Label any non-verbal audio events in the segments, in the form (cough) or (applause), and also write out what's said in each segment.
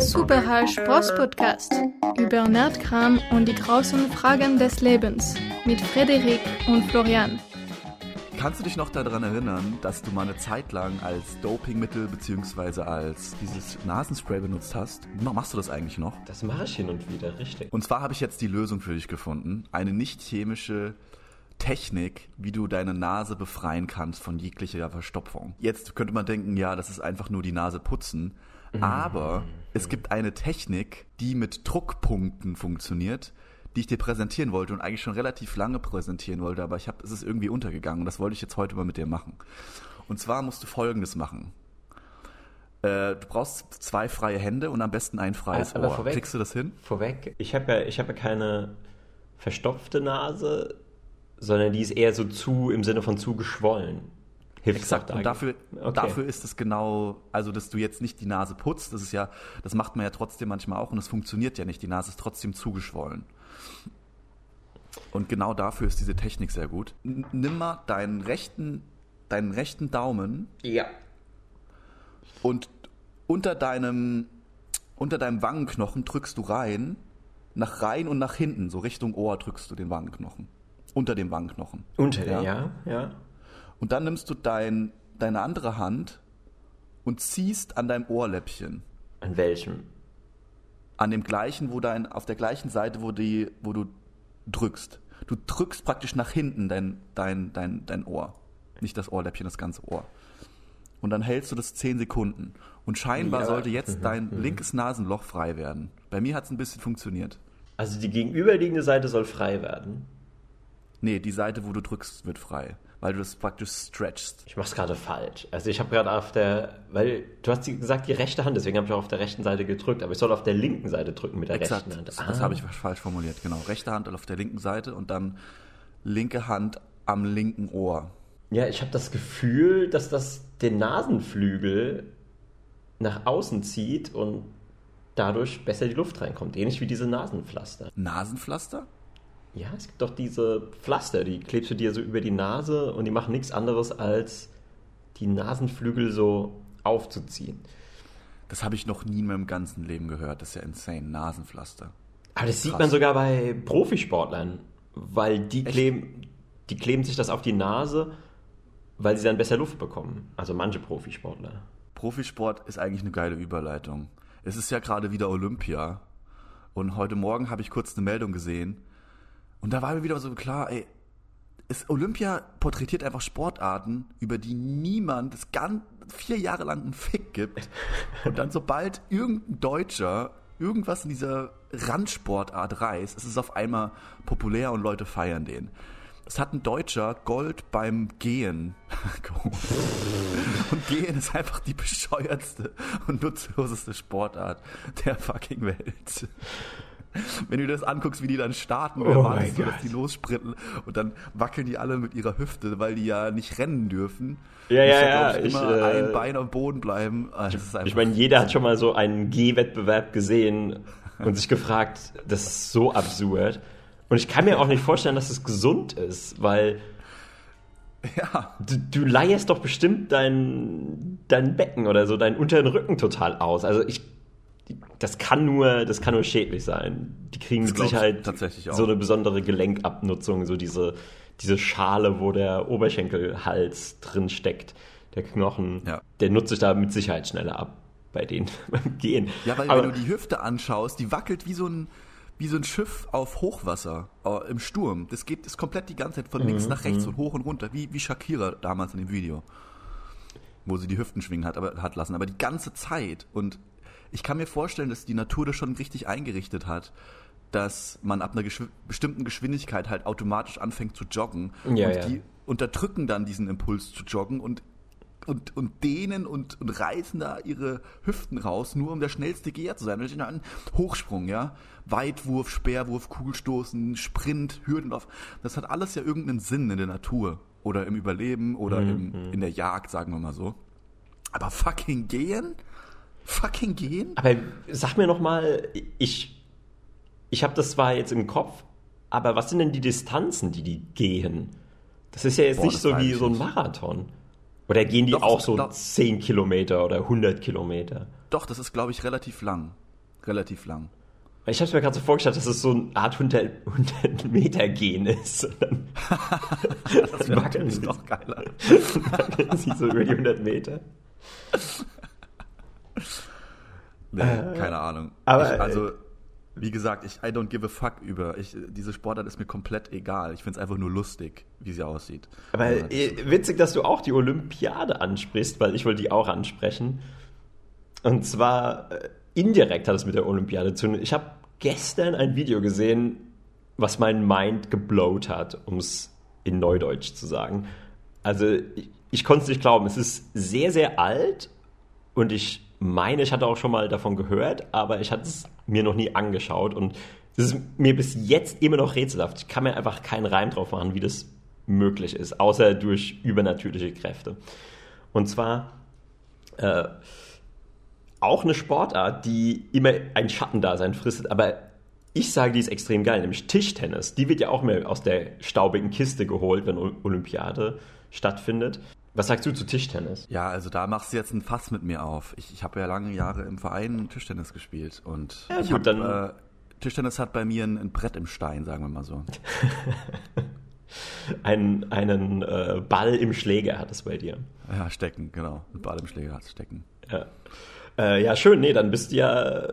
Superhall Sports über Nerdkram und die großen Fragen des Lebens mit Frederik und Florian. Kannst du dich noch daran erinnern, dass du mal eine Zeit lang als Dopingmittel bzw. als dieses Nasenspray benutzt hast? Machst du das eigentlich noch? Das mache ich hin und wieder, richtig. Und zwar habe ich jetzt die Lösung für dich gefunden. Eine nicht chemische Technik, wie du deine Nase befreien kannst von jeglicher Verstopfung. Jetzt könnte man denken, ja, das ist einfach nur die Nase putzen. Mhm. Aber es gibt eine Technik, die mit Druckpunkten funktioniert, die ich dir präsentieren wollte und eigentlich schon relativ lange präsentieren wollte, aber ich habe, es ist irgendwie untergegangen und das wollte ich jetzt heute mal mit dir machen. Und zwar musst du Folgendes machen. Äh, du brauchst zwei freie Hände und am besten ein freies aber Ohr. Vorweg, Kriegst du das hin? Vorweg, ich habe ja, hab ja keine verstopfte Nase, sondern die ist eher so zu, im Sinne von zu geschwollen. Hilft Exakt. Und dafür, okay. dafür ist es genau, also dass du jetzt nicht die Nase putzt, das ist ja, das macht man ja trotzdem manchmal auch und es funktioniert ja nicht. Die Nase ist trotzdem zugeschwollen. Und genau dafür ist diese Technik sehr gut. N nimm mal deinen rechten, deinen rechten Daumen. Ja. Und unter deinem, unter deinem Wangenknochen drückst du rein, nach rein und nach hinten, so Richtung Ohr drückst du den Wangenknochen. Unter dem Wangenknochen. Unter ja, ja. ja. Und dann nimmst du dein, deine andere Hand und ziehst an deinem Ohrläppchen. An welchem? An dem gleichen, wo dein, auf der gleichen Seite, wo die, wo du drückst. Du drückst praktisch nach hinten dein, dein, dein, dein Ohr. Nicht das Ohrläppchen, das ganze Ohr. Und dann hältst du das 10 Sekunden. Und scheinbar ja. sollte jetzt mhm. dein mhm. linkes Nasenloch frei werden. Bei mir hat es ein bisschen funktioniert. Also die gegenüberliegende Seite soll frei werden? Nee, die Seite, wo du drückst, wird frei weil du das praktisch stretchst. Ich mach's gerade falsch. Also ich habe gerade auf der, weil du hast gesagt die rechte Hand, deswegen habe ich auch auf der rechten Seite gedrückt, aber ich soll auf der linken Seite drücken mit der Exakt, rechten Hand. Das, ah. das habe ich falsch formuliert, genau. Rechte Hand auf der linken Seite und dann linke Hand am linken Ohr. Ja, ich habe das Gefühl, dass das den Nasenflügel nach außen zieht und dadurch besser die Luft reinkommt. Ähnlich wie diese Nasenpflaster. Nasenpflaster? Ja, es gibt doch diese Pflaster, die klebst du dir so über die Nase und die machen nichts anderes als die Nasenflügel so aufzuziehen. Das habe ich noch nie in meinem ganzen Leben gehört. Das ist ja insane. Nasenpflaster. Aber das Krass. sieht man sogar bei Profisportlern, weil die kleben, die kleben sich das auf die Nase, weil sie dann besser Luft bekommen. Also manche Profisportler. Profisport ist eigentlich eine geile Überleitung. Es ist ja gerade wieder Olympia. Und heute Morgen habe ich kurz eine Meldung gesehen, und da war mir wieder so klar, ey, ist Olympia porträtiert einfach Sportarten, über die niemand das ganz vier Jahre lang einen Fick gibt. (laughs) Und dann sobald irgendein Deutscher irgendwas in dieser Randsportart reißt, ist es auf einmal populär und Leute feiern den. Es hat ein Deutscher Gold beim Gehen (laughs) geholt. Und Gehen ist einfach die bescheuertste und nutzloseste Sportart der fucking Welt wenn du das anguckst, wie die dann starten, oh erwartest du, dass die lossprinten und dann wackeln die alle mit ihrer Hüfte, weil die ja nicht rennen dürfen. Ja, ja, ja. Ich, immer äh, ein Bein am Boden bleiben. Ah, ich meine, jeder hat schon mal so einen Gehwettbewerb gesehen und sich gefragt, das ist so absurd. Und ich kann mir auch nicht vorstellen, dass es gesund ist, weil ja. du, du leierst doch bestimmt dein, dein Becken oder so, deinen unteren Rücken total aus. Also ich das kann nur, das kann nur schädlich sein. Die kriegen mit Sicherheit so eine besondere Gelenkabnutzung, so diese, diese Schale, wo der Oberschenkelhals drin steckt, der Knochen, ja. der nutzt sich da mit Sicherheit schneller ab bei denen (laughs) beim Gehen. Ja, weil Aber, wenn du die Hüfte anschaust, die wackelt wie so ein wie so ein Schiff auf Hochwasser äh, im Sturm. Das geht ist komplett die ganze Zeit von links mhm, nach rechts mhm. und hoch und runter, wie, wie Shakira damals in dem Video. Wo sie die Hüften schwingen hat, aber, hat lassen. Aber die ganze Zeit. Und ich kann mir vorstellen, dass die Natur das schon richtig eingerichtet hat, dass man ab einer geschw bestimmten Geschwindigkeit halt automatisch anfängt zu joggen. Ja, und ja. die unterdrücken dann diesen Impuls zu joggen und und, und dehnen und, und reißen da ihre Hüften raus, nur um der schnellste Geher zu sein. Ein Hochsprung, ja. Weitwurf, Speerwurf, Kugelstoßen, Sprint, Hürdenlauf. Das hat alles ja irgendeinen Sinn in der Natur. Oder im Überleben oder mhm. im, mhm. in der Jagd, sagen wir mal so. Aber fucking gehen? Fucking gehen? Aber sag mir noch mal, ich, ich habe das zwar jetzt im Kopf, aber was sind denn die Distanzen, die die gehen? Das ist ja jetzt Boah, nicht so wie so ein Marathon. Oder gehen die doch, auch so doch, 10 Kilometer oder 100 Kilometer? Doch, das ist, glaube ich, relativ lang. relativ lang. Ich habe mir gerade so vorgestellt, dass es so eine Art 100, 100 Meter Gehen ist. (laughs) das wäre natürlich noch geiler. (laughs) Dann sie so über die 100 Meter. Nee, äh, keine Ahnung. Aber ich, also, wie gesagt, ich I don't give a fuck über. Ich, diese Sportart ist mir komplett egal. Ich finde es einfach nur lustig, wie sie aussieht. Aber also, witzig, dass du auch die Olympiade ansprichst, weil ich wollte die auch ansprechen. Und zwar äh, indirekt hat es mit der Olympiade zu tun. Ich habe gestern ein Video gesehen, was mein Mind geblowt hat, um es in Neudeutsch zu sagen. Also ich, ich konnte es nicht glauben. Es ist sehr, sehr alt und ich meine, ich hatte auch schon mal davon gehört, aber ich hatte es mir noch nie angeschaut und es ist mir bis jetzt immer noch rätselhaft. Ich kann mir einfach keinen Reim drauf machen, wie das möglich ist, außer durch übernatürliche Kräfte. Und zwar äh, auch eine Sportart, die immer ein Schattendasein fristet, aber ich sage, die ist extrem geil, nämlich Tischtennis. Die wird ja auch mehr aus der staubigen Kiste geholt, wenn Olympiade stattfindet. Was sagst du zu Tischtennis? Ja, also da machst du jetzt ein Fass mit mir auf. Ich, ich habe ja lange Jahre im Verein Tischtennis gespielt und ja, gut, hab, dann äh, Tischtennis hat bei mir ein, ein, Brett im Stein, sagen wir mal so. (laughs) ein, einen äh, Ball im Schläger hat es bei dir. Ja, stecken, genau. Ein Ball im Schläger hat es stecken. Ja. Äh, ja, schön. Nee, dann bist du ja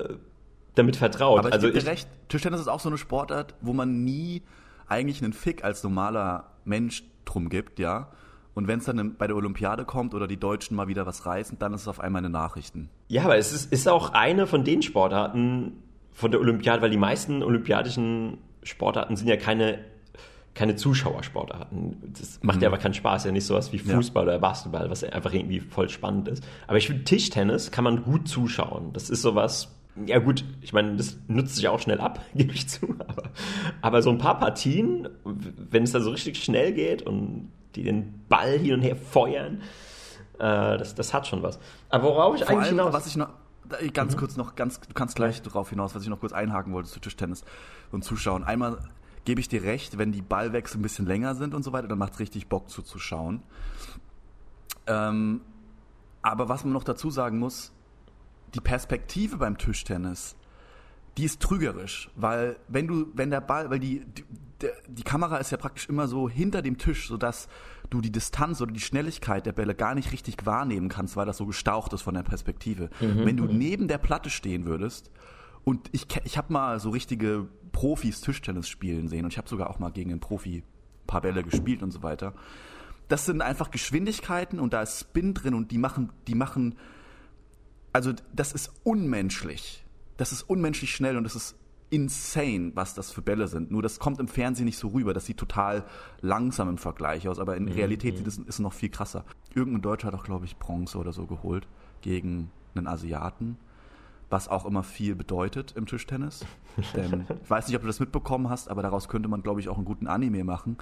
damit vertraut. Aber ich also dir recht, Tischtennis ist auch so eine Sportart, wo man nie eigentlich einen Fick als normaler Mensch drum gibt, ja. Und wenn es dann bei der Olympiade kommt oder die Deutschen mal wieder was reißen, dann ist es auf einmal eine Nachrichten. Ja, aber es ist, ist auch eine von den Sportarten von der Olympiade, weil die meisten olympiadischen Sportarten sind ja keine, keine Zuschauersportarten. Das macht mhm. ja aber keinen Spaß, ja nicht sowas wie Fußball ja. oder Basketball, was einfach irgendwie voll spannend ist. Aber ich finde, Tischtennis kann man gut zuschauen. Das ist sowas, ja gut, ich meine, das nutzt sich auch schnell ab, (laughs) gebe ich zu. Aber, aber so ein paar Partien, wenn es da so richtig schnell geht und die den Ball hin und her feuern. Äh, das, das hat schon was. Aber worauf ich Vor eigentlich allem, hinaus... was ich noch ganz mhm. kurz noch ganz du kannst gleich darauf hinaus, was ich noch kurz einhaken wollte zu Tischtennis und Zuschauen. Einmal gebe ich dir recht, wenn die Ballwechsel ein bisschen länger sind und so weiter, dann macht es richtig Bock zuzuschauen. Ähm, aber was man noch dazu sagen muss, die Perspektive beim Tischtennis die ist trügerisch, weil wenn du, wenn der Ball, weil die, die, Kamera ist ja praktisch immer so hinter dem Tisch, sodass du die Distanz oder die Schnelligkeit der Bälle gar nicht richtig wahrnehmen kannst, weil das so gestaucht ist von der Perspektive. Mhm. Wenn du mhm. neben der Platte stehen würdest, und ich, ich habe mal so richtige Profis Tischtennis spielen sehen und ich habe sogar auch mal gegen einen Profi ein paar Bälle gespielt und so weiter. Das sind einfach Geschwindigkeiten und da ist Spin drin und die machen, die machen, also das ist unmenschlich das ist unmenschlich schnell und das ist insane, was das für Bälle sind. Nur das kommt im Fernsehen nicht so rüber. Das sieht total langsam im Vergleich aus, aber in mhm. Realität sieht es ist noch viel krasser. Irgendein Deutscher hat auch, glaube ich, Bronze oder so geholt gegen einen Asiaten, was auch immer viel bedeutet im Tischtennis. (laughs) Denn ich weiß nicht, ob du das mitbekommen hast, aber daraus könnte man, glaube ich, auch einen guten Anime machen.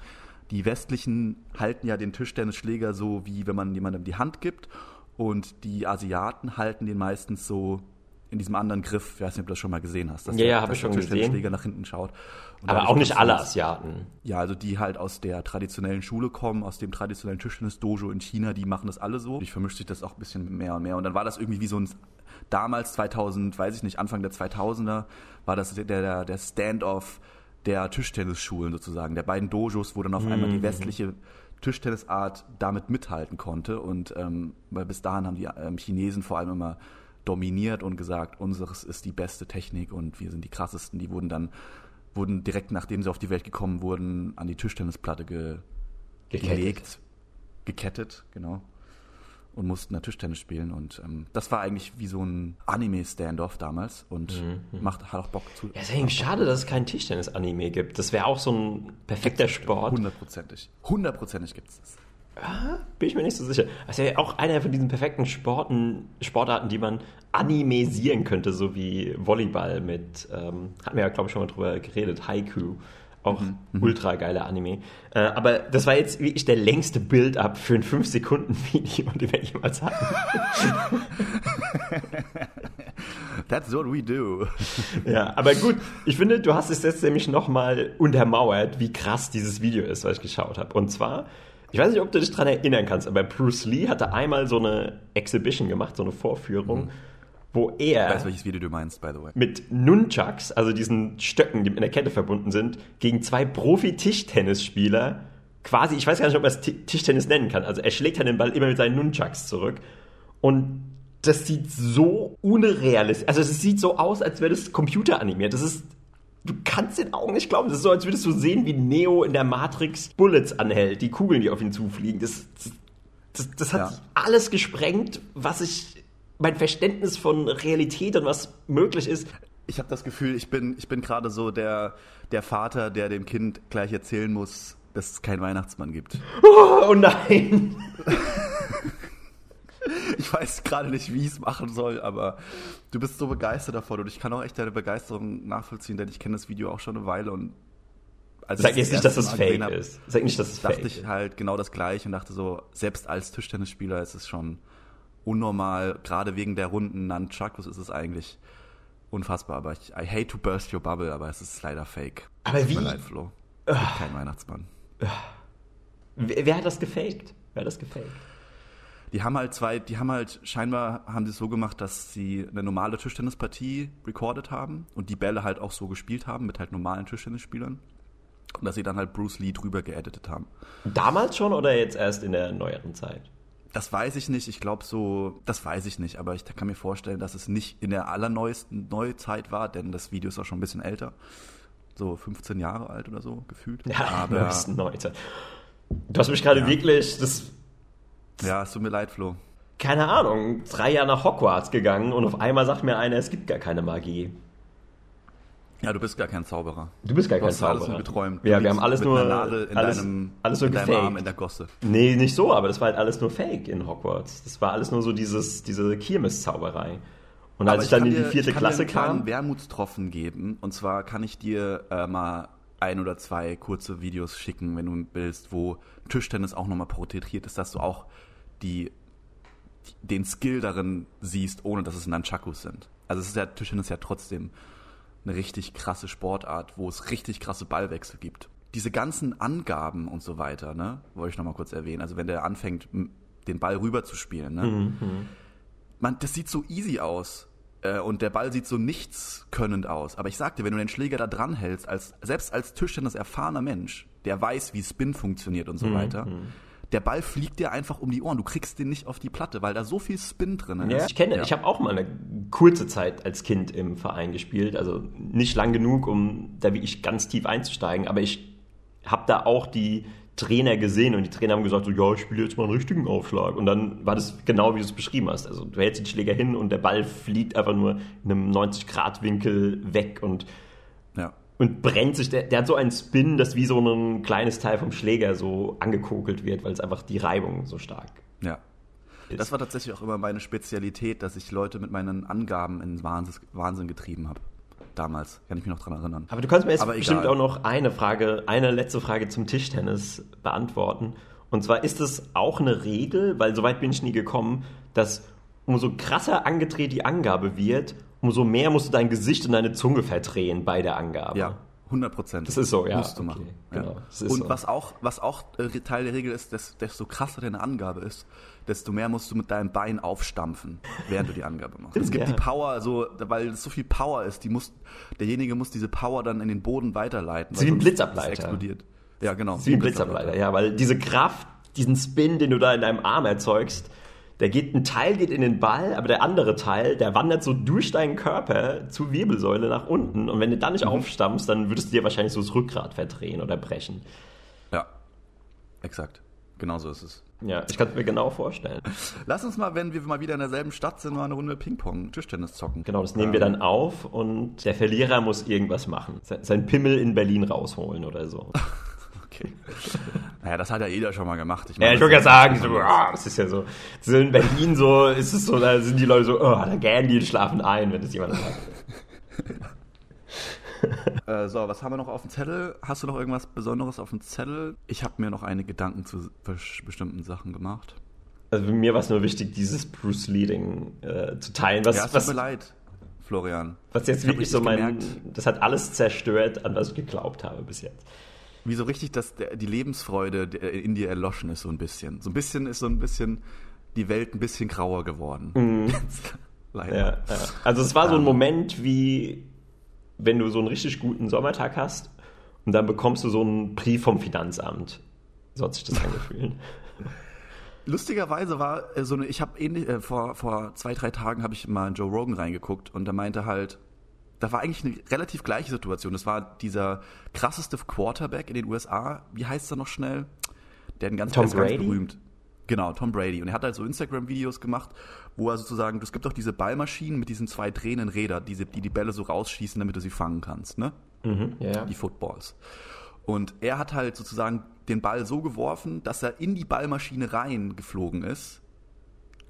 Die Westlichen halten ja den Tischtennisschläger so, wie wenn man jemandem die Hand gibt. Und die Asiaten halten den meistens so in diesem anderen Griff, ich weiß nicht, ob du das schon mal gesehen hast, dass ja, ja, habe ich schon gesehen. Schläger nach hinten schaut. Und Aber auch nicht alle Asiaten. Ja, also die halt aus der traditionellen Schule kommen, aus dem traditionellen Tischtennis-Dojo in China, die machen das alle so. Ich vermischt sich das auch ein bisschen mehr und mehr. Und dann war das irgendwie wie so ein, damals 2000, weiß ich nicht, Anfang der 2000er, war das der, der, der Stand-off der Tischtennisschulen sozusagen, der beiden Dojos, wo dann auf mhm. einmal die westliche Tischtennisart damit mithalten konnte. Und ähm, weil bis dahin haben die ähm, Chinesen vor allem immer dominiert und gesagt, unseres ist die beste Technik und wir sind die krassesten. Die wurden dann, wurden direkt nachdem sie auf die Welt gekommen wurden, an die Tischtennisplatte ge gekettet. gelegt, gekettet, genau. Und mussten da Tischtennis spielen. Und ähm, das war eigentlich wie so ein Anime-Standoff damals und mhm, mhm. macht, hat auch Bock zu. Ja, ist eigentlich schade, dass es kein Tischtennis-Anime gibt. Das wäre auch so ein perfekter Sport. Hundertprozentig. Hundertprozentig gibt es das. Ah, bin ich mir nicht so sicher. Das ist ja auch einer von diesen perfekten Sporten, Sportarten, die man animesieren könnte, so wie Volleyball mit, ähm, hatten wir ja, glaube ich, schon mal drüber geredet, Haiku. Auch mhm. mhm. ultra geiler Anime. Äh, aber das war jetzt wirklich der längste Build-up für ein 5-Sekunden-Video, (laughs) den wir jemals hatten. (laughs) That's what we do. (laughs) ja, aber gut, ich finde, du hast es jetzt nämlich nochmal untermauert, wie krass dieses Video ist, was ich geschaut habe. Und zwar ich weiß nicht, ob du dich daran erinnern kannst, aber Bruce Lee hatte einmal so eine Exhibition gemacht, so eine Vorführung, mhm. wo er. Ich weiß, welches Video du meinst, by the way. Mit Nunchucks, also diesen Stöcken, die mit einer Kette verbunden sind, gegen zwei Profi-Tischtennisspieler quasi, ich weiß gar nicht, ob man es Tischtennis nennen kann. Also er schlägt halt den Ball immer mit seinen Nunchucks zurück. Und das sieht so unrealistisch. Also es sieht so aus, als wäre das computeranimiert. Das ist. Du kannst den Augen nicht glauben. Das ist so, als würdest du sehen, wie Neo in der Matrix Bullets anhält, die Kugeln, die auf ihn zufliegen. Das, das, das, das hat ja. alles gesprengt, was ich. Mein Verständnis von Realität und was möglich ist. Ich habe das Gefühl, ich bin, ich bin gerade so der, der Vater, der dem Kind gleich erzählen muss, dass es keinen Weihnachtsmann gibt. Oh, (laughs) oh nein! (laughs) ich weiß gerade nicht, wie ich es machen soll, aber du bist so begeistert davon und ich kann auch echt deine Begeisterung nachvollziehen, denn ich kenne das Video auch schon eine Weile und als Sag jetzt nicht, dass es fake hab, ist. Sag nicht, dass es fake ist. Dachte ich halt genau das gleiche und dachte so, selbst als Tischtennisspieler ist es schon unnormal, gerade wegen der runden Nunchucks ist es eigentlich unfassbar. Aber ich, I hate to burst your bubble, aber es ist leider fake. Aber wie? Leid, Flo. Kein Weihnachtsmann. Wer, wer hat das gefaked? Wer hat das gefaked? Die haben halt zwei, die haben halt, scheinbar haben sie es so gemacht, dass sie eine normale Tischtennispartie recorded haben und die Bälle halt auch so gespielt haben mit halt normalen Tischtennisspielern. Und dass sie dann halt Bruce Lee drüber geeditet haben. Damals schon oder jetzt erst in der neueren Zeit? Das weiß ich nicht. Ich glaube so, das weiß ich nicht. Aber ich kann mir vorstellen, dass es nicht in der allerneuesten Neuzeit war, denn das Video ist auch schon ein bisschen älter. So 15 Jahre alt oder so gefühlt. Ja, (laughs) aber neuesten Neuzeit. Du hast mich gerade ja. wirklich, das ja, es tut mir leid, Flo. Keine Ahnung, drei Jahre nach Hogwarts gegangen und auf einmal sagt mir einer, es gibt gar keine Magie. Ja, du bist gar kein Zauberer. Du bist gar kein Zauberer. alles nur geträumt. Ja, wir haben alles nur in alles, deinem, alles nur in deinem Arm in der Gosse. Nee, nicht so, aber das war halt alles nur Fake in Hogwarts. Das war alles nur so dieses diese Kirmes-Zauberei. Und als ich, ich dann in die vierte dir, Klasse ich kann dir einen kam, Wermutstropfen geben. Und zwar kann ich dir äh, mal ein oder zwei kurze Videos schicken, wenn du willst, wo Tischtennis auch nochmal porträtiert ist, dass du auch die, den Skill darin siehst, ohne dass es Nunchakus sind. Also es ist ja, Tischtennis ist ja trotzdem eine richtig krasse Sportart, wo es richtig krasse Ballwechsel gibt. Diese ganzen Angaben und so weiter, ne, wollte ich nochmal kurz erwähnen. Also wenn der anfängt, den Ball rüber zu spielen, ne, mhm. man, das sieht so easy aus äh, und der Ball sieht so nichtskönnend aus. Aber ich sag dir, wenn du den Schläger da dran hältst, als, selbst als Tischtennis erfahrener Mensch, der weiß, wie Spin funktioniert und so mhm. weiter, der Ball fliegt dir einfach um die Ohren. Du kriegst den nicht auf die Platte, weil da so viel Spin drin ist. Ja, ich kenne, ja. ich habe auch mal eine kurze Zeit als Kind im Verein gespielt, also nicht lang genug, um da wie ich ganz tief einzusteigen, aber ich habe da auch die Trainer gesehen und die Trainer haben gesagt, so, ja, ich spiele jetzt mal einen richtigen Aufschlag. Und dann war das genau, wie du es beschrieben hast. Also du hältst den Schläger hin und der Ball fliegt einfach nur in einem 90-Grad-Winkel weg und und brennt sich, der, der hat so einen Spin, dass wie so ein kleines Teil vom Schläger so angekokelt wird, weil es einfach die Reibung so stark ja. Ist. Das war tatsächlich auch immer meine Spezialität, dass ich Leute mit meinen Angaben in Wahnsinn, Wahnsinn getrieben habe. Damals, kann ich mich noch dran erinnern. Aber du kannst mir jetzt Aber bestimmt egal. auch noch eine Frage, eine letzte Frage zum Tischtennis beantworten. Und zwar ist es auch eine Regel, weil soweit bin ich nie gekommen, dass umso krasser angedreht die Angabe wird, umso mehr musst du dein Gesicht und deine Zunge verdrehen bei der Angabe. Ja, 100 Prozent. Das ist so, ja. Musst du machen. Okay, genau, ja. Und so. was auch, was auch äh, Teil der Regel ist, dass, desto krasser deine Angabe ist, desto mehr musst du mit deinem Bein aufstampfen, während du die Angabe machst. es gibt ja. die Power, so, weil es so viel Power ist, die muss, derjenige muss diese Power dann in den Boden weiterleiten. Wie ein Blitzableiter. explodiert. Ja, genau. Wie ein Blitzableiter, ja, weil diese Kraft, diesen Spin, den du da in deinem Arm erzeugst, der geht, ein Teil geht in den Ball, aber der andere Teil, der wandert so durch deinen Körper zur Wirbelsäule nach unten. Und wenn du dann nicht mhm. aufstammst, dann würdest du dir wahrscheinlich so das Rückgrat verdrehen oder brechen. Ja, exakt. Genau so ist es. Ja, ich kann es mir genau vorstellen. (laughs) Lass uns mal, wenn wir mal wieder in derselben Stadt sind, mal eine Runde Ping-Pong, Tischtennis zocken. Genau, das nehmen ähm. wir dann auf und der Verlierer muss irgendwas machen. Sein Pimmel in Berlin rausholen oder so. (laughs) Okay. (laughs) Naja, das hat ja jeder schon mal gemacht. Ich meine, ja, ich würde ja sagen, so, oh, das ist ja so, so in Berlin so, ist es so, da sind die Leute so, oh, da gähnen die und schlafen ein, wenn das jemand sagt. (laughs) äh, so, was haben wir noch auf dem Zettel? Hast du noch irgendwas Besonderes auf dem Zettel? Ich habe mir noch einige Gedanken zu bestimmten Sachen gemacht. Also mir war es nur wichtig, dieses Bruce Leading äh, zu teilen. Was, ja, es tut mir leid, Florian. Was jetzt wirklich so mein, gemerkt. das hat alles zerstört, an was ich geglaubt habe bis jetzt wie so richtig, dass der, die Lebensfreude in dir erloschen ist so ein bisschen. So ein bisschen ist so ein bisschen die Welt ein bisschen grauer geworden. Mhm. (laughs) Leider. Ja, ja. Also es war so ein Moment wie, wenn du so einen richtig guten Sommertag hast und dann bekommst du so einen Brief vom Finanzamt. So hat sich das angefühlt. (laughs) Lustigerweise war äh, so eine, ich habe ähnlich, äh, vor, vor zwei, drei Tagen habe ich mal in Joe Rogan reingeguckt und da meinte halt, da war eigentlich eine relativ gleiche Situation. Das war dieser krasseste Quarterback in den USA. Wie heißt er noch schnell? Der ein ganz, Tom ganz, Brady? ganz berühmt. Genau, Tom Brady. Und er hat halt so Instagram-Videos gemacht, wo er sozusagen, es gibt auch diese Ballmaschinen mit diesen zwei drehenden Rädern, diese, die die Bälle so rausschießen, damit du sie fangen kannst, ne? Mhm, ja. Die Footballs. Und er hat halt sozusagen den Ball so geworfen, dass er in die Ballmaschine reingeflogen ist,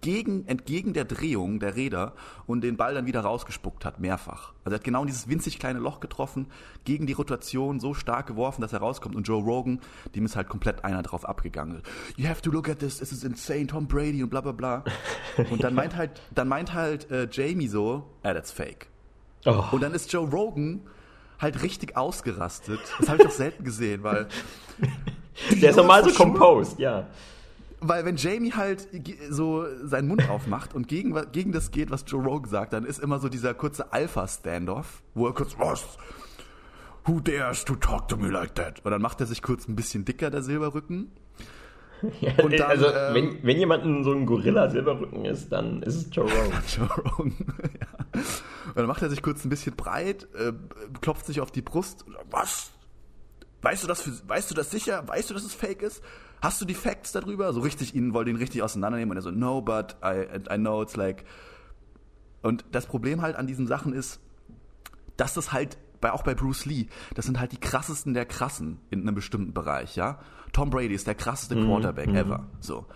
gegen, entgegen der Drehung der Räder und den Ball dann wieder rausgespuckt hat, mehrfach. Also er hat genau in dieses winzig kleine Loch getroffen, gegen die Rotation so stark geworfen, dass er rauskommt. Und Joe Rogan, dem ist halt komplett einer drauf abgegangen. You have to look at this, this is insane, Tom Brady und bla bla bla. (laughs) Und dann meint halt, dann meint halt äh, Jamie so, ah, that's fake. Oh. Und dann ist Joe Rogan halt richtig ausgerastet. Das habe ich doch selten gesehen, weil. (laughs) Der ist normal so composed, ja. Weil wenn Jamie halt so seinen Mund aufmacht und gegen, gegen das geht, was Joe Rogan sagt, dann ist immer so dieser kurze Alpha-Standoff, wo er kurz, was? Who dares to talk to me like that? Und dann macht er sich kurz ein bisschen dicker, der Silberrücken. (laughs) Ja, dann, also, ähm, wenn, wenn jemand so einem Gorilla-Silberrücken ist, dann ist es Joe Rogan. (laughs) Joe Rogan, (laughs) ja. Und dann macht er sich kurz ein bisschen breit, äh, klopft sich auf die Brust. Was? Weißt du das, für, weißt du das sicher? Weißt du, dass es fake ist? Hast du die Facts darüber? So richtig, ihn wollte ihn richtig auseinandernehmen und er so, no, but I, I know it's like. Und das Problem halt an diesen Sachen ist, dass das halt bei, auch bei Bruce Lee, das sind halt die krassesten der krassen in einem bestimmten Bereich, ja. Tom Brady ist der krasseste Mhm, Quarterback ever. So.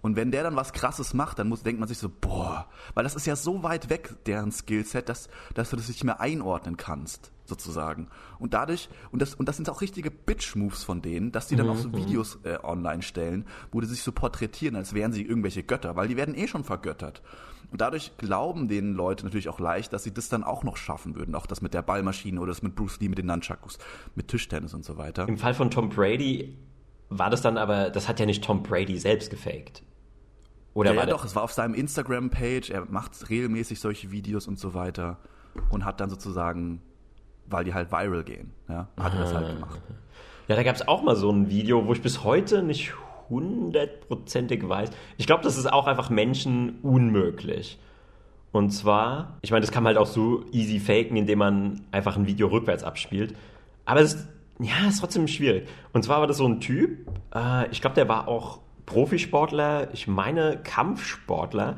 Und wenn der dann was krasses macht, dann muss, denkt man sich so, boah, weil das ist ja so weit weg, deren Skillset, dass, dass du das nicht mehr einordnen kannst, sozusagen. Und dadurch, und das, und das sind auch richtige Bitch-Moves von denen, dass die dann auch so Videos äh, online stellen, wo die sich so porträtieren, als wären sie irgendwelche Götter, weil die werden eh schon vergöttert. Und dadurch glauben denen Leute natürlich auch leicht, dass sie das dann auch noch schaffen würden. Auch das mit der Ballmaschine oder das mit Bruce Lee, mit den Nunchakus, mit Tischtennis und so weiter. Im Fall von Tom Brady war das dann aber, das hat ja nicht Tom Brady selbst gefaked. Oder ja, war ja, doch, es war auf seinem Instagram-Page, er macht regelmäßig solche Videos und so weiter und hat dann sozusagen, weil die halt viral gehen, ja, hat er das halt gemacht. Ja, da gab es auch mal so ein Video, wo ich bis heute nicht hundertprozentig weiß. Ich glaube, das ist auch einfach Menschen unmöglich. Und zwar, ich meine, das kann man halt auch so easy faken, indem man einfach ein Video rückwärts abspielt. Aber es ist, ja, ist trotzdem schwierig. Und zwar war das so ein Typ, äh, ich glaube, der war auch Profisportler, ich meine Kampfsportler.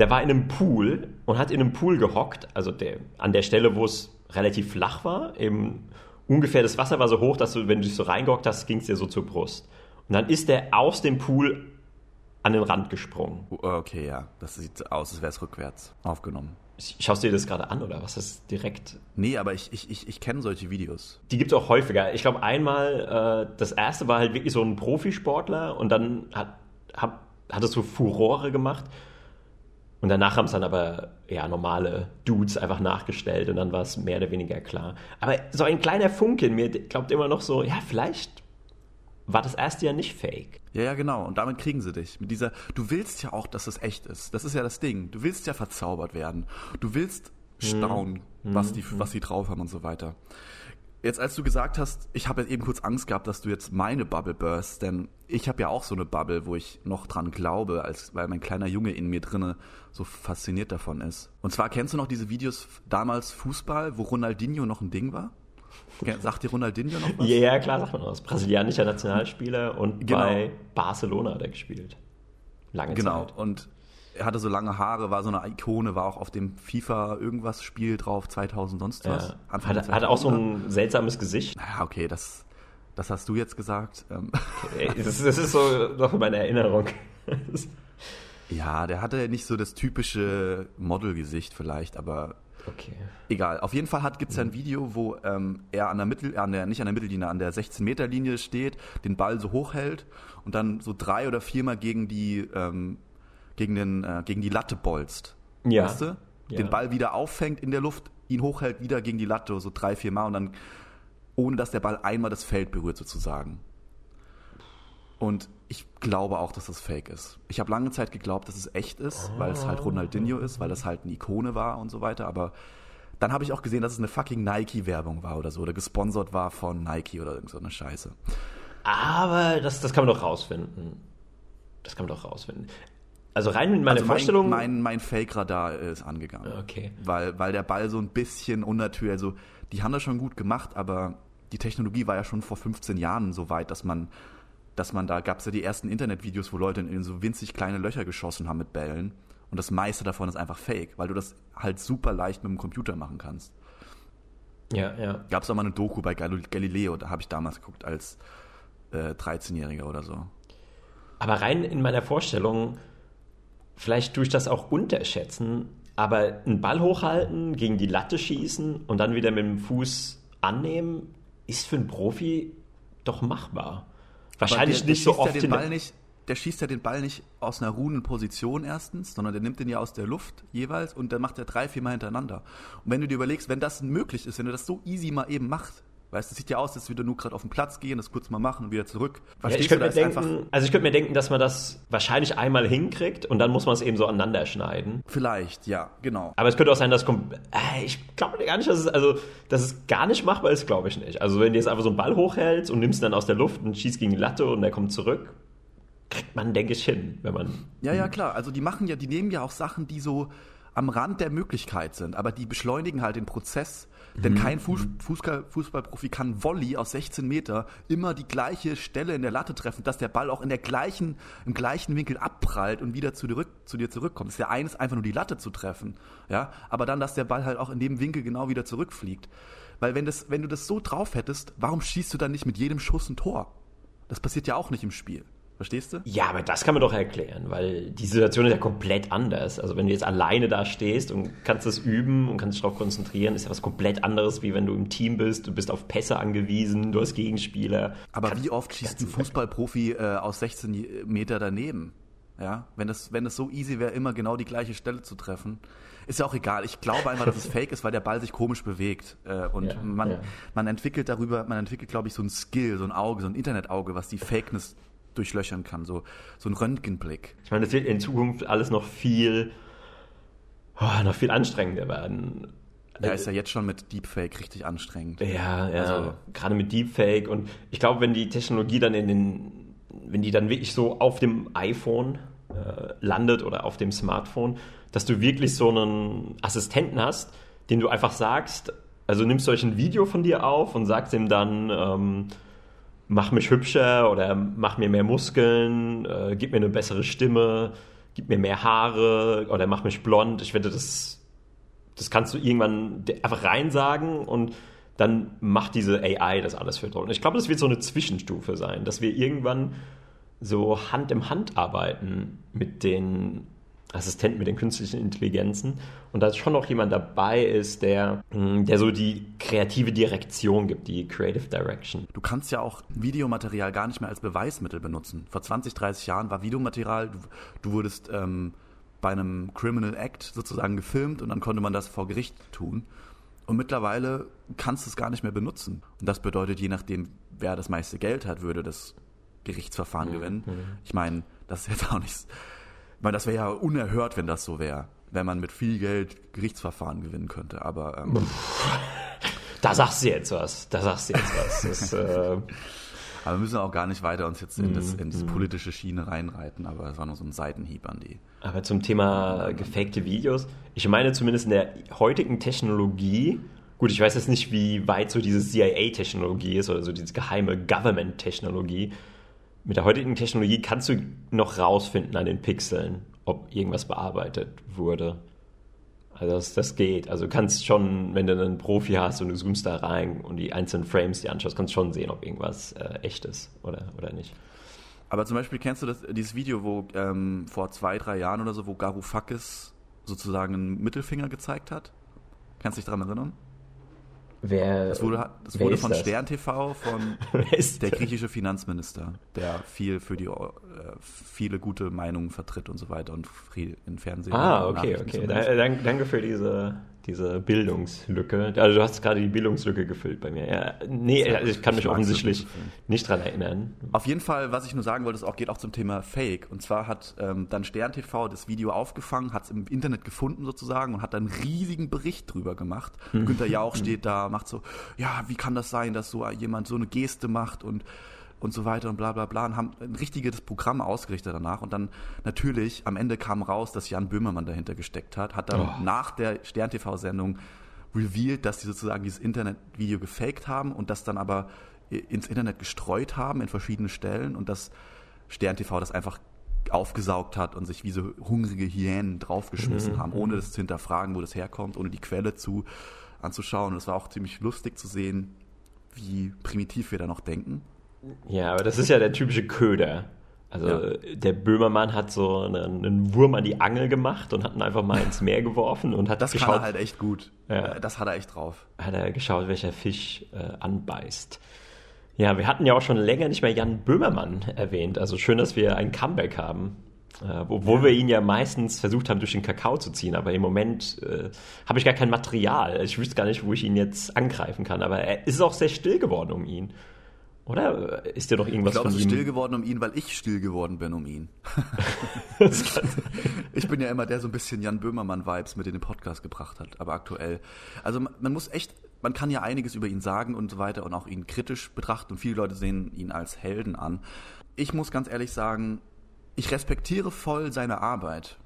Der war in einem Pool und hat in einem Pool gehockt, also der, an der Stelle, wo es relativ flach war, eben ungefähr das Wasser war so hoch, dass du, wenn du dich so reingehockt hast, ging es dir so zur Brust. Und dann ist der aus dem Pool an den Rand gesprungen. Okay, ja, das sieht aus, als wäre es rückwärts aufgenommen. Schaust du dir das gerade an oder was ist direkt? Nee, aber ich, ich, ich, ich kenne solche Videos. Die gibt es auch häufiger. Ich glaube, einmal, äh, das erste war halt wirklich so ein Profisportler und dann hat, hat, hat es so Furore gemacht. Und danach haben es dann aber ja, normale Dudes einfach nachgestellt und dann war es mehr oder weniger klar. Aber so ein kleiner Funke in mir glaubt immer noch so, ja, vielleicht war das erste ja nicht fake. Ja, ja, genau. Und damit kriegen sie dich. Mit dieser, du willst ja auch, dass es echt ist. Das ist ja das Ding. Du willst ja verzaubert werden. Du willst staunen, was die, was die drauf haben und so weiter. Jetzt, als du gesagt hast, ich habe jetzt eben kurz Angst gehabt, dass du jetzt meine Bubble burst, denn ich habe ja auch so eine Bubble, wo ich noch dran glaube, als weil mein kleiner Junge in mir drinne so fasziniert davon ist. Und zwar kennst du noch diese Videos damals Fußball, wo Ronaldinho noch ein Ding war? Sagt dir Ronaldinho noch was? Ja, ja, klar, sagt man aus. Brasilianischer Nationalspieler und Genau. bei Barcelona hat er gespielt. Lange Genau. Zeit. Und er hatte so lange Haare, war so eine Ikone, war auch auf dem FIFA irgendwas Spiel drauf, 2000 sonst was. Ja. Anfang Hat, hat auch so 2000er. ein seltsames Gesicht. Naja, okay, das, das hast du jetzt gesagt. Ähm, Ey, Das, das ist so noch meine Erinnerung. ja, der hatte nicht so das typische Modelgesicht vielleicht, aber Okay. egal. Auf jeden Fall hat gibt's ja ein Video, wo ähm, er an der Mittel, an der nicht an der Mittellinie, an der 16 Meter Linie steht, den Ball so hoch hält und dann so drei oder viermal gegen die ähm, gegen den äh, gegen die Latte bolzt. Ja. Weißt du? Ja. Den Ball wieder auffängt in der Luft, ihn hochhält, wieder gegen die Latte, so drei, vier Mal und dann ohne dass der Ball einmal das Feld berührt sozusagen. Und ich glaube auch, dass das fake ist. Ich habe lange Zeit geglaubt, dass es echt ist, oh. weil es halt Ronaldinho ist, weil das halt eine Ikone war und so weiter. Aber dann habe ich auch gesehen, dass es eine fucking Nike-Werbung war oder so, oder gesponsert war von Nike oder irgend so eine Scheiße. Aber das, das kann man doch rausfinden. Das kann man doch rausfinden. Also rein in meine also mein, Vorstellung. Mein, mein Fake-Radar ist angegangen. Okay. Weil, weil der Ball so ein bisschen unnatürlich, also die haben das schon gut gemacht, aber die Technologie war ja schon vor 15 Jahren so weit, dass man, dass man da gab es ja die ersten Internetvideos, wo Leute in so winzig kleine Löcher geschossen haben mit Bällen. Und das meiste davon ist einfach fake, weil du das halt super leicht mit dem Computer machen kannst. Ja, ja. Gab es auch mal eine Doku bei Galileo, da habe ich damals geguckt als äh, 13-Jähriger oder so. Aber rein in meiner Vorstellung, vielleicht tue ich das auch unterschätzen, aber einen Ball hochhalten, gegen die Latte schießen und dann wieder mit dem Fuß annehmen, ist für einen Profi doch machbar. Wahrscheinlich der, der nicht so oft. Ja den Ball nicht, der schießt ja den Ball nicht aus einer ruhenden Position erstens, sondern der nimmt den ja aus der Luft jeweils und dann macht er drei, vier Mal hintereinander. Und wenn du dir überlegst, wenn das möglich ist, wenn er das so easy mal eben macht, Weißt du, sieht ja aus, als würde nur gerade auf den Platz gehen, das kurz mal machen und wieder zurück. Verstehst ja, ich könnte mir denken, also ich könnte mir denken, dass man das wahrscheinlich einmal hinkriegt und dann muss man es eben so aneinander schneiden. Vielleicht, ja, genau. Aber es könnte auch sein, dass äh, ich glaube gar nicht, dass es also dass es gar nicht machbar ist, glaube ich nicht. Also wenn du jetzt einfach so einen Ball hochhältst und nimmst ihn dann aus der Luft und schießt gegen die Latte und der kommt zurück, kriegt man denke ich hin, wenn man Ja, ja, klar, also die machen ja, die nehmen ja auch Sachen, die so am Rand der Möglichkeit sind, aber die beschleunigen halt den Prozess denn mhm. kein Fuß, Fußball, Fußballprofi kann Volley aus 16 Meter immer die gleiche Stelle in der Latte treffen, dass der Ball auch in der gleichen, im gleichen Winkel abprallt und wieder zu, dir, zu dir zurückkommt. Es ist ja eines, einfach nur die Latte zu treffen. Ja, aber dann, dass der Ball halt auch in dem Winkel genau wieder zurückfliegt. Weil wenn, das, wenn du das so drauf hättest, warum schießt du dann nicht mit jedem Schuss ein Tor? Das passiert ja auch nicht im Spiel. Verstehst du? Ja, aber das kann man doch erklären, weil die Situation ist ja komplett anders. Also wenn du jetzt alleine da stehst und kannst das üben und kannst dich darauf konzentrieren, ist ja was komplett anderes, wie wenn du im Team bist, du bist auf Pässe angewiesen, du hast Gegenspieler. Aber Kann, wie oft schießt ein Fußballprofi äh, aus 16 Meter daneben? Ja, wenn es wenn es so easy wäre, immer genau die gleiche Stelle zu treffen, ist ja auch egal. Ich glaube einfach, dass es (laughs) fake ist, weil der Ball sich komisch bewegt äh, und ja, man ja. man entwickelt darüber, man entwickelt, glaube ich, so ein Skill, so ein Auge, so ein Internetauge, was die Fakeness durchlöchern kann, so, so ein Röntgenblick. Ich meine, das wird in Zukunft alles noch viel, oh, noch viel anstrengender werden. Ja, ist ja jetzt schon mit Deepfake richtig anstrengend. Ja, ja, also, gerade mit Deepfake und ich glaube, wenn die Technologie dann in den, wenn die dann wirklich so auf dem iPhone äh, landet oder auf dem Smartphone, dass du wirklich so einen Assistenten hast, den du einfach sagst, also nimmst du euch ein Video von dir auf und sagst ihm dann, ähm, mach mich hübscher oder mach mir mehr Muskeln, äh, gib mir eine bessere Stimme, gib mir mehr Haare oder mach mich blond. Ich werde das, das kannst du irgendwann einfach reinsagen und dann macht diese AI das alles für. Und ich glaube, das wird so eine Zwischenstufe sein, dass wir irgendwann so Hand im Hand arbeiten mit den Assistenten, mit den künstlichen Intelligenzen und da schon noch jemand dabei ist, der, hm, der so die kreative Direktion gibt, die Creative Direction. Du kannst ja auch Videomaterial gar nicht mehr als Beweismittel benutzen. Vor 20, 30 Jahren war Videomaterial, du, du wurdest ähm, bei einem Criminal Act sozusagen gefilmt und dann konnte man das vor Gericht tun. Und mittlerweile kannst du es gar nicht mehr benutzen. Und das bedeutet, je nachdem, wer das meiste Geld hat, würde das Gerichtsverfahren mhm. gewinnen. Mhm. Ich meine, das ist jetzt auch nichts meine, das wäre ja unerhört, wenn das so wäre. Wenn man mit viel Geld Gerichtsverfahren gewinnen könnte. Aber ähm, (laughs) da sagst du jetzt was. Da sagst du jetzt was. Das, äh, (laughs) aber wir müssen auch gar nicht weiter uns jetzt in das, in das mhm. politische Schiene reinreiten, aber es war nur so ein Seitenhieb an die. Aber zum Thema gefakte Videos, ich meine zumindest in der heutigen Technologie, gut, ich weiß jetzt nicht, wie weit so diese CIA-Technologie ist oder so diese geheime Government-Technologie, mit der heutigen Technologie kannst du noch rausfinden an den Pixeln, ob irgendwas bearbeitet wurde. Also das, das geht. Also du kannst schon, wenn du einen Profi hast und du zoomst da rein und die einzelnen Frames dir anschaust, kannst du schon sehen, ob irgendwas äh, echt ist oder, oder nicht. Aber zum Beispiel kennst du das, dieses Video, wo ähm, vor zwei, drei Jahren oder so, wo Garufakis sozusagen einen Mittelfinger gezeigt hat? Kannst du dich daran erinnern? Wer, das wurde, das wurde von das? Stern TV von (laughs) der griechische Finanzminister, der viel für die äh, viele gute Meinungen vertritt und so weiter und viel im Fernsehen. Ah, okay, okay. Da, danke für diese diese Bildungslücke. Also du hast gerade die Bildungslücke gefüllt bei mir. Ja, nee, also ich kann mich offensichtlich nicht dran erinnern. Auf jeden Fall, was ich nur sagen wollte, es auch, geht auch zum Thema Fake. Und zwar hat ähm, dann Stern TV das Video aufgefangen, hat es im Internet gefunden sozusagen und hat dann einen riesigen Bericht drüber gemacht. Hm. Günther Jauch steht da, macht so, ja, wie kann das sein, dass so jemand so eine Geste macht und und so weiter und bla bla bla und haben ein richtiges Programm ausgerichtet danach. Und dann natürlich am Ende kam raus, dass Jan Böhmermann dahinter gesteckt hat, hat dann oh. nach der Stern-TV-Sendung revealed, dass sie sozusagen dieses Internetvideo gefaked haben und das dann aber ins Internet gestreut haben in verschiedene Stellen und dass Stern TV das einfach aufgesaugt hat und sich wie so hungrige Hyänen draufgeschmissen mhm. haben, ohne das zu hinterfragen, wo das herkommt, ohne die Quelle zu anzuschauen. Und es war auch ziemlich lustig zu sehen, wie primitiv wir da noch denken. Ja, aber das ist ja der typische Köder. Also ja. der Böhmermann hat so einen, einen, Wurm an die Angel gemacht und hat ihn einfach mal ins Meer geworfen und hat das geschaut. Das kann er halt echt gut. Ja. Das hat er echt drauf. Hat er geschaut, welcher Fisch äh, anbeißt. Ja, wir hatten ja auch schon länger nicht mehr Jan Böhmermann erwähnt. Also schön, dass wir ein Comeback haben. Äh, obwohl ja. wir ihn ja meistens versucht haben, durch den Kakao zu ziehen. Aber im Moment äh, habe ich gar kein Material. Ich wüsste gar nicht, wo ich ihn jetzt angreifen kann. Aber er ist auch sehr still geworden um ihn. Oder ist dir doch irgendwas ich glaub, von ihm? Ich glaube, still geworden um ihn, weil ich still geworden bin um ihn. (laughs) ich bin ja immer der so ein bisschen Jan Böhmermann-Vibes mit in den Podcast gebracht hat. Aber aktuell, also man, muss echt, man kann ja einiges über ihn sagen und so weiter und auch ihn kritisch betrachten und viele Leute sehen ihn als Helden an. Ich muss ganz ehrlich sagen, ich respektiere voll seine Arbeit.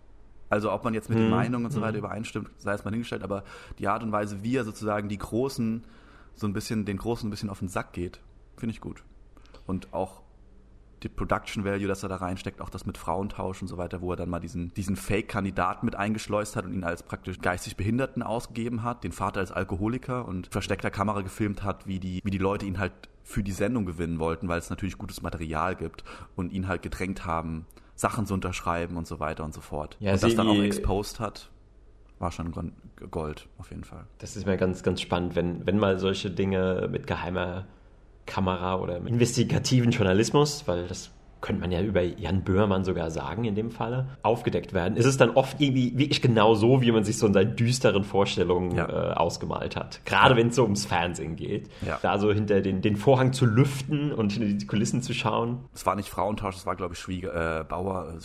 Also ob man jetzt mit hm. den Meinungen und so weiter hm. übereinstimmt, sei es mal hingestellt, aber die Art und Weise, wie er sozusagen die Großen so ein bisschen, den Großen ein bisschen auf den Sack geht, Finde ich gut. Und auch die Production Value, dass er da reinsteckt, auch das mit Frauentausch und so weiter, wo er dann mal diesen, diesen Fake-Kandidaten mit eingeschleust hat und ihn als praktisch geistig Behinderten ausgegeben hat, den Vater als Alkoholiker und versteckter Kamera gefilmt hat, wie die, wie die Leute ihn halt für die Sendung gewinnen wollten, weil es natürlich gutes Material gibt und ihn halt gedrängt haben, Sachen zu unterschreiben und so weiter und so fort. Ja, und das dann auch exposed hat, war schon Gold, auf jeden Fall. Das ist mir ganz, ganz spannend, wenn, wenn mal solche Dinge mit geheimer Kamera oder investigativen Journalismus, weil das könnte man ja über Jan Böhmermann sogar sagen in dem Falle, aufgedeckt werden, ist es dann oft irgendwie wirklich genau so, wie man sich so in seinen düsteren Vorstellungen ja. äh, ausgemalt hat. Gerade ja. wenn es so ums Fernsehen geht. Ja. Da so hinter den, den Vorhang zu lüften und hinter die Kulissen zu schauen. Es war nicht Frauentausch, es war, glaube ich, Schwieger, äh, Bauer. Äh,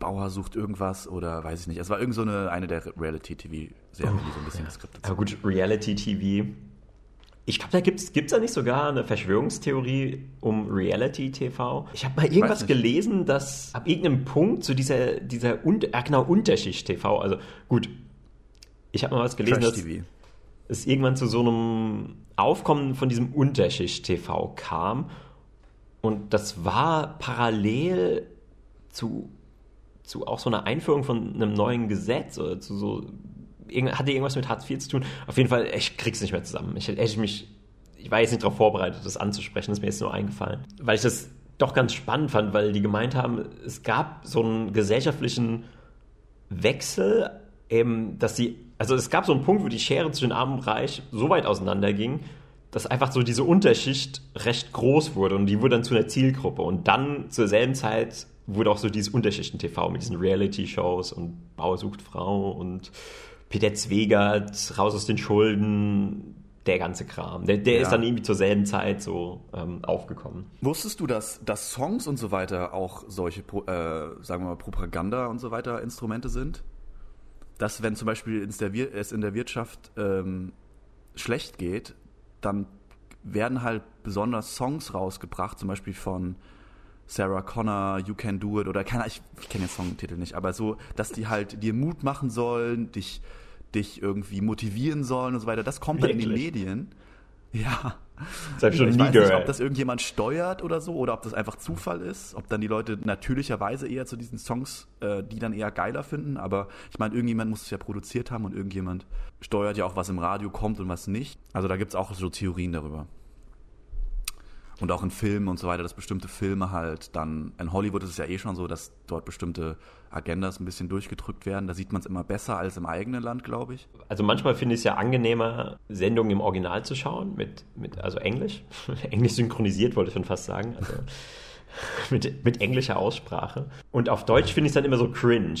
Bauer sucht irgendwas oder weiß ich nicht. Es war irgend so eine, eine der Reality-TV-Serien, oh, die so ein bisschen ja. geskriptet sind. Aber gut, Reality-TV ich glaube, da gibt es da nicht sogar eine Verschwörungstheorie um Reality-TV. Ich habe mal irgendwas gelesen, dass ab irgendeinem Punkt zu so dieser, dieser Un äh, genau, Unterschicht-TV, also gut, ich habe mal was gelesen, dass es irgendwann zu so einem Aufkommen von diesem Unterschicht-TV kam. Und das war parallel zu, zu auch so einer Einführung von einem neuen Gesetz oder zu so hatte irgendwas mit Hartz IV zu tun. Auf jeden Fall, ich krieg's nicht mehr zusammen. Ich hätte mich, ich war jetzt nicht darauf vorbereitet, das anzusprechen, das ist mir jetzt nur eingefallen. Weil ich das doch ganz spannend fand, weil die gemeint haben, es gab so einen gesellschaftlichen Wechsel, eben, dass sie, also es gab so einen Punkt, wo die Schere zwischen Arm und Reich so weit auseinanderging, dass einfach so diese Unterschicht recht groß wurde und die wurde dann zu einer Zielgruppe. Und dann zur selben Zeit wurde auch so dieses Unterschichten-TV mit diesen Reality-Shows und Bauer sucht Frau und Peter Zwegert, raus aus den Schulden, der ganze Kram. Der, der ja. ist dann irgendwie zur selben Zeit so ähm, aufgekommen. Wusstest du, dass, dass Songs und so weiter auch solche, äh, sagen wir mal, Propaganda und so weiter Instrumente sind? Dass wenn zum Beispiel es in der Wirtschaft ähm, schlecht geht, dann werden halt besonders Songs rausgebracht, zum Beispiel von Sarah Connor, You Can Do It oder keine ich, ich kenne den Songtitel nicht, aber so, dass die halt dir Mut machen sollen, dich, dich irgendwie motivieren sollen und so weiter. Das kommt dann in die Medien. Ja. Das habe ich schon ich nie weiß gehört. Nicht, ob das irgendjemand steuert oder so oder ob das einfach Zufall ist, ob dann die Leute natürlicherweise eher zu diesen Songs, äh, die dann eher geiler finden. Aber ich meine, irgendjemand muss es ja produziert haben und irgendjemand steuert ja auch, was im Radio kommt und was nicht. Also da gibt es auch so Theorien darüber. Und auch in Filmen und so weiter, dass bestimmte Filme halt dann, in Hollywood ist es ja eh schon so, dass dort bestimmte Agendas ein bisschen durchgedrückt werden. Da sieht man es immer besser als im eigenen Land, glaube ich. Also manchmal finde ich es ja angenehmer, Sendungen im Original zu schauen, mit, mit also Englisch. (laughs) Englisch synchronisiert, wollte ich schon fast sagen. Also (laughs) mit, mit englischer Aussprache. Und auf Deutsch finde ich es dann immer so cringe.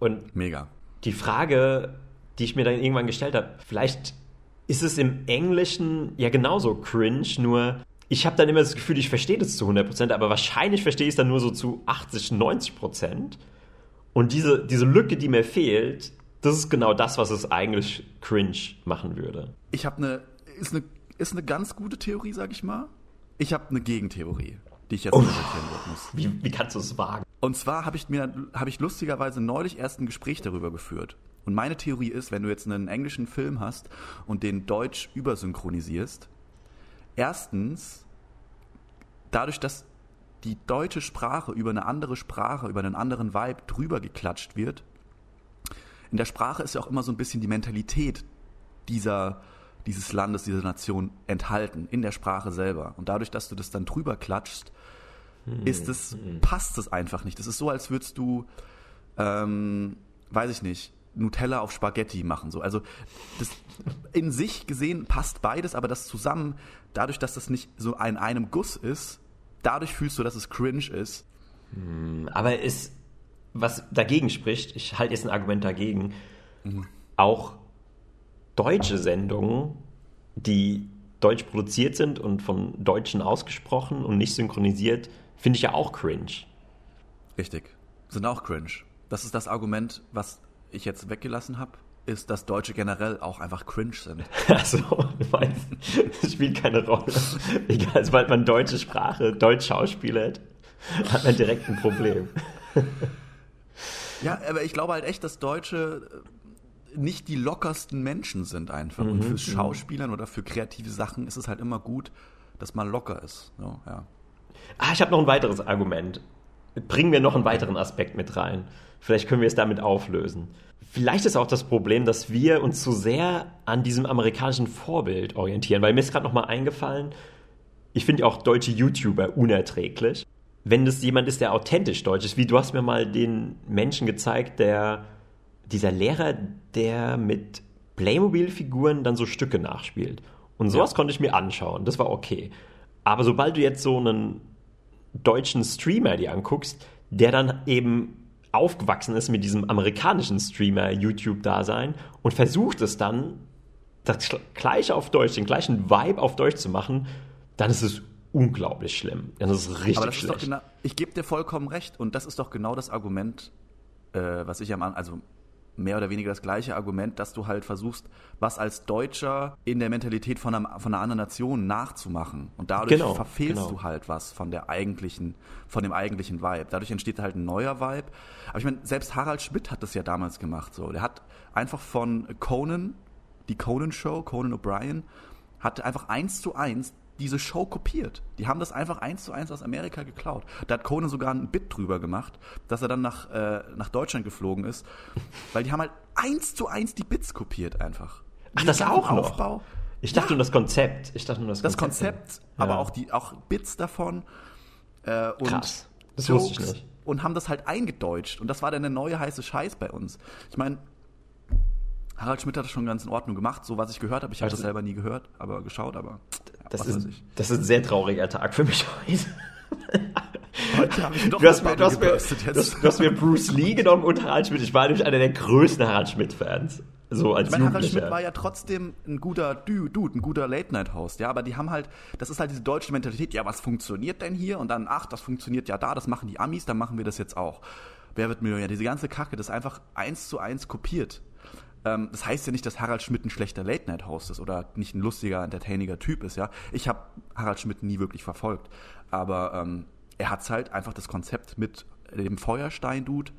Und Mega. Die Frage, die ich mir dann irgendwann gestellt habe. Vielleicht ist es im Englischen ja genauso cringe, nur ich habe dann immer das Gefühl, ich verstehe das zu 100%, aber wahrscheinlich verstehe ich es dann nur so zu 80, 90%. Und diese, diese Lücke, die mir fehlt, das ist genau das, was es eigentlich cringe machen würde. Ich habe eine, ist eine, ist eine ganz gute Theorie, sag ich mal. Ich habe eine Gegentheorie, die ich jetzt oh. präsentieren muss. Wie, wie kannst du es wagen? Und zwar habe ich mir, habe ich lustigerweise neulich erst ein Gespräch darüber geführt. Und meine Theorie ist, wenn du jetzt einen englischen Film hast und den deutsch übersynchronisierst, erstens, dadurch, dass die deutsche Sprache über eine andere Sprache, über einen anderen Vibe drüber geklatscht wird, in der Sprache ist ja auch immer so ein bisschen die Mentalität dieser, dieses Landes, dieser Nation enthalten, in der Sprache selber. Und dadurch, dass du das dann drüber klatschst, hm. ist es, hm. passt es einfach nicht. Das ist so, als würdest du, ähm, weiß ich nicht, Nutella auf Spaghetti machen. So. Also das in sich gesehen passt beides, aber das zusammen, dadurch, dass das nicht so in einem Guss ist, dadurch fühlst du, dass es cringe ist. Hm, aber ist, was dagegen spricht, ich halte jetzt ein Argument dagegen, mhm. auch deutsche Sendungen, die deutsch produziert sind und von Deutschen ausgesprochen und nicht synchronisiert, finde ich ja auch cringe. Richtig, sind auch cringe. Das ist das Argument, was ich jetzt weggelassen habe, ist, dass Deutsche generell auch einfach cringe sind. (laughs) Also, (laughs) das spielt keine Rolle. Egal, sobald man deutsche Sprache, Deutsch schauspielert, hat man direkt ein Problem. Ja, aber ich glaube halt echt, dass Deutsche äh, nicht die lockersten Menschen sind einfach. Mhm. Und fürs mhm. Schauspielern oder für kreative Sachen ist es halt immer gut, dass man locker ist. So, ja. Ah, ich habe noch ein weiteres Argument. Bringen wir noch einen weiteren Aspekt mit rein. Vielleicht können wir es damit auflösen. Vielleicht ist auch das Problem, dass wir uns zu sehr an diesem amerikanischen Vorbild orientieren, weil mir ist gerade nochmal eingefallen, ich finde auch deutsche YouTuber unerträglich. Wenn das jemand ist, der authentisch deutsch ist, wie du hast mir mal den Menschen gezeigt, der, dieser Lehrer, der mit Playmobil-Figuren dann so Stücke nachspielt. Und sowas ja. konnte ich mir anschauen, das war okay. Aber sobald du jetzt so einen deutschen Streamer dir anguckst, der dann eben aufgewachsen ist mit diesem amerikanischen Streamer-YouTube-Dasein und versucht es dann, das gleiche auf Deutsch, den gleichen Vibe auf Deutsch zu machen, dann ist es unglaublich schlimm. Dann ist es richtig Aber das schlecht. Ist doch genau, ich gebe dir vollkommen recht und das ist doch genau das Argument, äh, was ich am Anfang, also mehr oder weniger das gleiche Argument, dass du halt versuchst, was als Deutscher in der Mentalität von einer, von einer anderen Nation nachzumachen. Und dadurch genau, verfehlst genau. du halt was von der eigentlichen, von dem eigentlichen Vibe. Dadurch entsteht halt ein neuer Vibe. Aber ich meine, selbst Harald Schmidt hat das ja damals gemacht. So, der hat einfach von Conan, die Conan Show, Conan O'Brien, hat einfach eins zu eins diese Show kopiert. Die haben das einfach eins zu eins aus Amerika geklaut. Da hat Conan sogar ein Bit drüber gemacht, dass er dann nach, äh, nach Deutschland geflogen ist, weil die haben halt eins zu eins die Bits kopiert einfach. Ach, das auch noch? Aufbau. Ich dachte ja. nur das Konzept. Ich dachte nur das Konzept. Das Konzept, aber ja. auch die auch Bits davon. Äh, und Krass. Das Jokes wusste ich nicht. Und haben das halt eingedeutscht. Und das war dann der neue heiße Scheiß bei uns. Ich meine, Harald Schmidt hat das schon ganz in Ordnung gemacht, so was ich gehört habe. Ich habe also, das selber nie gehört, aber geschaut, aber das, ist, das ist ein sehr trauriger Tag für mich (laughs) heute. Heute habe ich doch du hast, mir, du, hast mir, du hast mir Bruce Lee genommen und Harald Schmidt. Ich war nämlich einer der größten Harald Schmidt-Fans. So als ich meine, Harald Schmidt war ja trotzdem ein guter Dude, ein guter Late-Night-Host, ja, aber die haben halt, das ist halt diese deutsche Mentalität, ja, was funktioniert denn hier? Und dann, ach, das funktioniert ja da, das machen die Amis, dann machen wir das jetzt auch. Wer wird Millionär? Diese ganze Kacke, das ist einfach eins zu eins kopiert. Ähm, das heißt ja nicht, dass Harald Schmidt ein schlechter Late-Night-Host ist oder nicht ein lustiger, entertainiger Typ ist, ja. Ich habe Harald Schmidt nie wirklich verfolgt, aber ähm, er hat halt einfach das Konzept mit dem Feuerstein-Dude,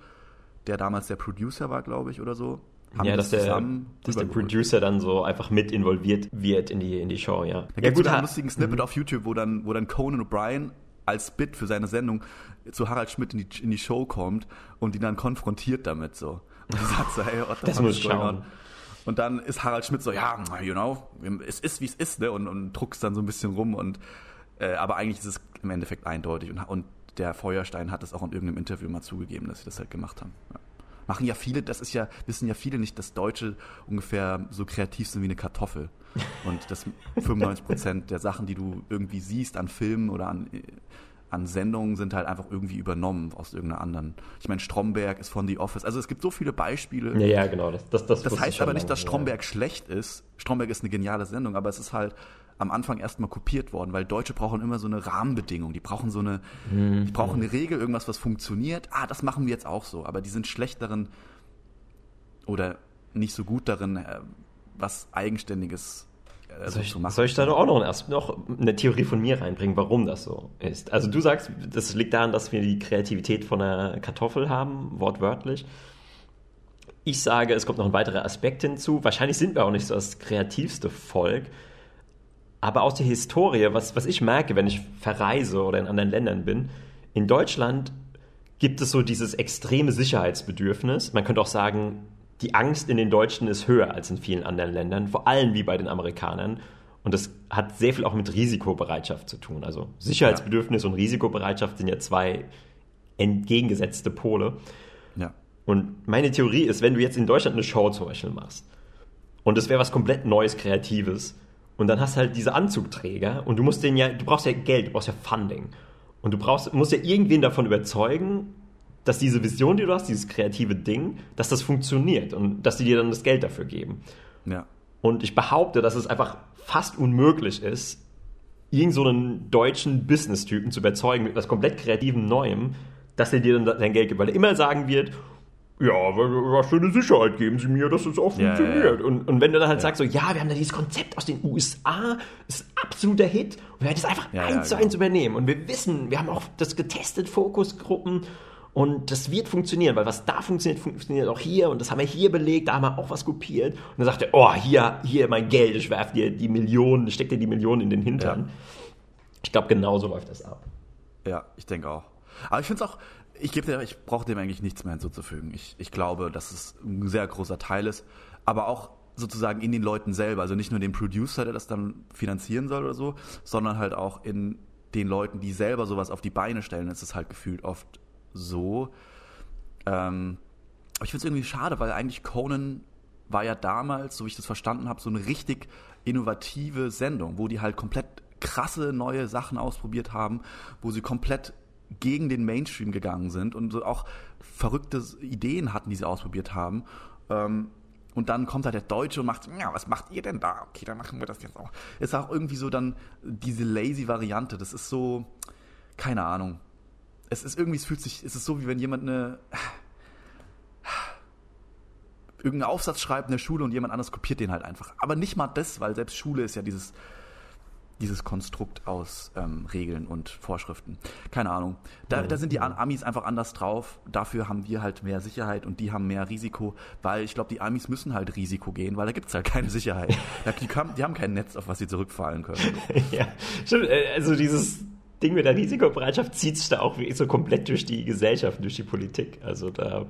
der damals der Producer war, glaube ich, oder so. ja, dass, der, dass der Producer dann so einfach mit involviert wird in die, in die Show, ja. Da gibt es einen lustigen Snippet mhm. auf YouTube, wo dann, wo dann Conan O'Brien als Bit für seine Sendung zu Harald Schmidt in die, in die Show kommt und ihn dann konfrontiert damit so. (laughs) Und sagt so, hey, what the das muss schauen. Und dann ist Harald Schmidt so, ja, you know, es ist wie es ist, ne? Und, und druckst dann so ein bisschen rum und äh, aber eigentlich ist es im Endeffekt eindeutig und, und der Feuerstein hat es auch in irgendeinem Interview mal zugegeben, dass sie das halt gemacht haben. Ja. Machen ja viele, das ist ja, wissen ja viele nicht, dass Deutsche ungefähr so kreativ sind wie eine Kartoffel. Und dass (laughs) 95 Prozent der Sachen, die du irgendwie siehst an Filmen oder an an Sendungen sind halt einfach irgendwie übernommen aus irgendeiner anderen. Ich meine, Stromberg ist von The Office. Also es gibt so viele Beispiele. Ja, ja genau. Das, das, das, das heißt aber nicht, dass Stromberg ja. schlecht ist. Stromberg ist eine geniale Sendung, aber es ist halt am Anfang erstmal kopiert worden, weil Deutsche brauchen immer so eine Rahmenbedingung. Die brauchen so eine, mhm. die brauchen eine Regel, irgendwas, was funktioniert. Ah, das machen wir jetzt auch so. Aber die sind schlecht darin oder nicht so gut darin, äh, was Eigenständiges äh, soll ich, soll ich da auch noch, erst noch eine Theorie von mir reinbringen, warum das so ist? Also du sagst, das liegt daran, dass wir die Kreativität von einer Kartoffel haben, wortwörtlich. Ich sage, es kommt noch ein weiterer Aspekt hinzu. Wahrscheinlich sind wir auch nicht so das kreativste Volk. Aber aus der Historie, was, was ich merke, wenn ich verreise oder in anderen Ländern bin, in Deutschland gibt es so dieses extreme Sicherheitsbedürfnis. Man könnte auch sagen, die Angst in den Deutschen ist höher als in vielen anderen Ländern, vor allem wie bei den Amerikanern. Und das hat sehr viel auch mit Risikobereitschaft zu tun. Also Sicherheitsbedürfnis ja. und Risikobereitschaft sind ja zwei entgegengesetzte Pole. Ja. Und meine Theorie ist, wenn du jetzt in Deutschland eine Show zum Beispiel machst und es wäre was komplett Neues, Kreatives und dann hast du halt diese Anzugträger und du musst den ja, du brauchst ja Geld, du brauchst ja Funding und du brauchst, musst ja irgendwen davon überzeugen, dass diese Vision, die du hast, dieses kreative Ding, dass das funktioniert und dass die dir dann das Geld dafür geben. Ja. Und ich behaupte, dass es einfach fast unmöglich ist, irgendeinen so deutschen Business-Typen zu überzeugen mit etwas komplett kreativem Neuem, dass er dir dann dein Geld gibt, weil er immer sagen wird, ja, was für eine Sicherheit geben Sie mir, dass es auch funktioniert. Ja, ja. Und, und wenn du dann halt sagst, so, ja, wir haben da dieses Konzept aus den USA, ist ein absoluter Hit, und wir werden das einfach eins zu eins genau. übernehmen. Und wir wissen, wir haben auch das getestet, Fokusgruppen, und das wird funktionieren, weil was da funktioniert, funktioniert auch hier. Und das haben wir hier belegt, da haben wir auch was kopiert. Und dann sagt er, oh, hier, hier mein Geld, ich werfe dir die Millionen, ich stecke dir die Millionen in den Hintern. Ja. Ich glaube, genauso läuft das ab. Ja, ich denke auch. Aber ich finde es auch, ich gebe dir, ich brauche dem eigentlich nichts mehr hinzuzufügen. Ich, ich glaube, dass es ein sehr großer Teil ist. Aber auch sozusagen in den Leuten selber. Also nicht nur den Producer, der das dann finanzieren soll oder so, sondern halt auch in den Leuten, die selber sowas auf die Beine stellen, ist es halt gefühlt oft so. Ähm, aber ich finde es irgendwie schade, weil eigentlich Conan war ja damals, so wie ich das verstanden habe, so eine richtig innovative Sendung, wo die halt komplett krasse neue Sachen ausprobiert haben, wo sie komplett gegen den Mainstream gegangen sind und so auch verrückte Ideen hatten, die sie ausprobiert haben. Ähm, und dann kommt halt der Deutsche und macht, ja, was macht ihr denn da? Okay, dann machen wir das jetzt auch. Ist auch irgendwie so dann diese lazy Variante. Das ist so, keine Ahnung es ist irgendwie, es fühlt sich, es ist so, wie wenn jemand eine irgendeinen Aufsatz schreibt in der Schule und jemand anderes kopiert den halt einfach. Aber nicht mal das, weil selbst Schule ist ja dieses, dieses Konstrukt aus ähm, Regeln und Vorschriften. Keine Ahnung. Da, da sind die Amis einfach anders drauf. Dafür haben wir halt mehr Sicherheit und die haben mehr Risiko, weil ich glaube, die Amis müssen halt Risiko gehen, weil da gibt es halt keine Sicherheit. (laughs) die, kann, die haben kein Netz, auf was sie zurückfallen können. (laughs) ja, stimmt. Äh, also dieses Ding mit der Risikobereitschaft zieht sich da auch so komplett durch die Gesellschaft, durch die Politik. Also da,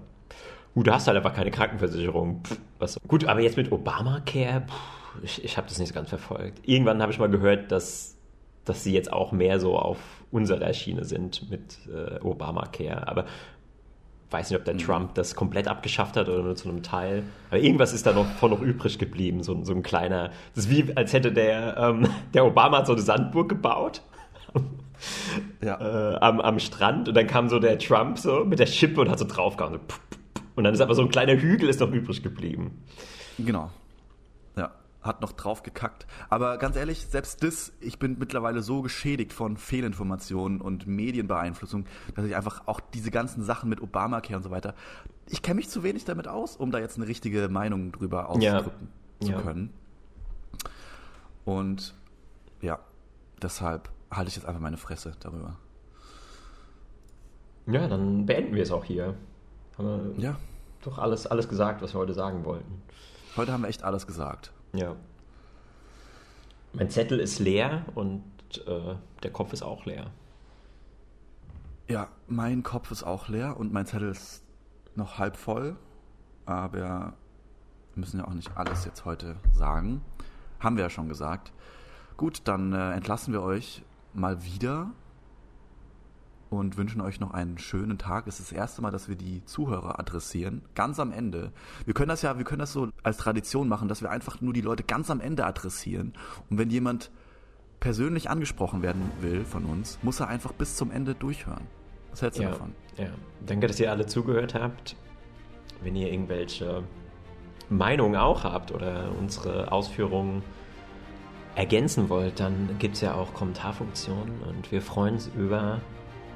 gut, du hast halt einfach keine Krankenversicherung. Pff, was, gut, aber jetzt mit Obamacare, pff, ich, ich habe das nicht ganz verfolgt. Irgendwann habe ich mal gehört, dass, dass sie jetzt auch mehr so auf unserer Schiene sind mit äh, Obamacare. Aber weiß nicht, ob der mhm. Trump das komplett abgeschafft hat oder nur zu einem Teil. Aber irgendwas ist da noch von noch übrig geblieben, so, so ein kleiner. Das ist wie, als hätte der, ähm, der Obama so eine Sandburg gebaut ja. äh, am, am Strand und dann kam so der Trump so mit der Schippe und hat so draufgehauen. So, und dann ist aber so ein kleiner Hügel ist noch übrig geblieben. Genau. Ja, hat noch drauf gekackt. Aber ganz ehrlich, selbst das, ich bin mittlerweile so geschädigt von Fehlinformationen und Medienbeeinflussung, dass ich einfach auch diese ganzen Sachen mit Obamacare und so weiter, ich kenne mich zu wenig damit aus, um da jetzt eine richtige Meinung drüber ausdrücken ja. zu ja. können. Und ja, deshalb halte ich jetzt einfach meine Fresse darüber. Ja, dann beenden wir es auch hier. Haben wir ja. doch alles, alles gesagt, was wir heute sagen wollten. Heute haben wir echt alles gesagt. Ja. Mein Zettel ist leer und äh, der Kopf ist auch leer. Ja, mein Kopf ist auch leer und mein Zettel ist noch halb voll. Aber wir müssen ja auch nicht alles jetzt heute sagen. Haben wir ja schon gesagt. Gut, dann äh, entlassen wir euch mal wieder und wünschen euch noch einen schönen Tag. Es ist das erste Mal, dass wir die Zuhörer adressieren, ganz am Ende. Wir können das ja, wir können das so als Tradition machen, dass wir einfach nur die Leute ganz am Ende adressieren. Und wenn jemand persönlich angesprochen werden will von uns, muss er einfach bis zum Ende durchhören. Was hältst du ja, davon? Ja, danke, dass ihr alle zugehört habt. Wenn ihr irgendwelche Meinungen auch habt oder unsere Ausführungen ergänzen wollt, dann gibt es ja auch Kommentarfunktionen und wir freuen uns über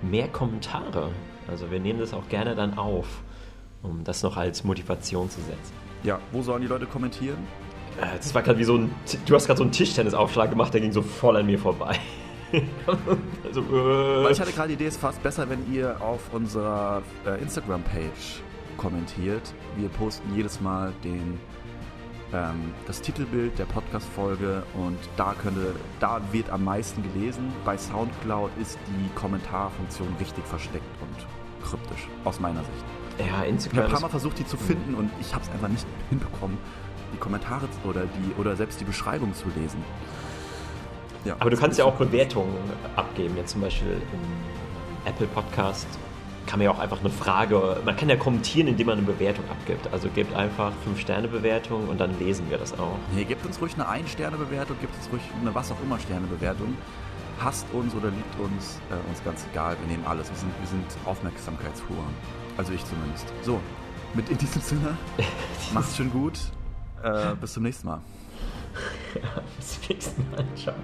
mehr Kommentare. Also wir nehmen das auch gerne dann auf, um das noch als Motivation zu setzen. Ja, wo sollen die Leute kommentieren? Äh, das war gerade wie so ein. Du hast gerade so einen Tischtennisaufschlag gemacht, der ging so voll an mir vorbei. (laughs) also, äh. Weil ich hatte gerade die Idee, es ist fast besser, wenn ihr auf unserer äh, Instagram-Page kommentiert. Wir posten jedes Mal den, ähm, das Titelbild der Podcast-Folge und da, könnte, da wird am meisten gelesen. Bei Soundcloud ist die Kommentarfunktion richtig versteckt und kryptisch, aus meiner Sicht. Ja, Instagram. Ich habe ein paar Mal versucht, die zu finden und ich habe es einfach nicht hinbekommen, die Kommentare oder, die, oder selbst die Beschreibung zu lesen. Ja, Aber du kannst ja auch Bewertungen abgeben, jetzt zum Beispiel im Apple Podcast kann man ja auch einfach eine Frage, man kann ja kommentieren, indem man eine Bewertung abgibt. Also gebt einfach 5-Sterne-Bewertung und dann lesen wir das auch. Nee, gebt uns ruhig eine 1-Sterne-Bewertung, gebt uns ruhig eine was auch immer Sterne-Bewertung. Hasst uns oder liebt uns, äh, uns ganz egal, wir nehmen alles. Wir sind, wir sind Aufmerksamkeitshuren. Also ich zumindest. So, mit in diesem Sinne, (laughs) macht's schön gut. Äh, bis zum nächsten Mal. (laughs) Ja, bis zum nächsten Mal. Ciao.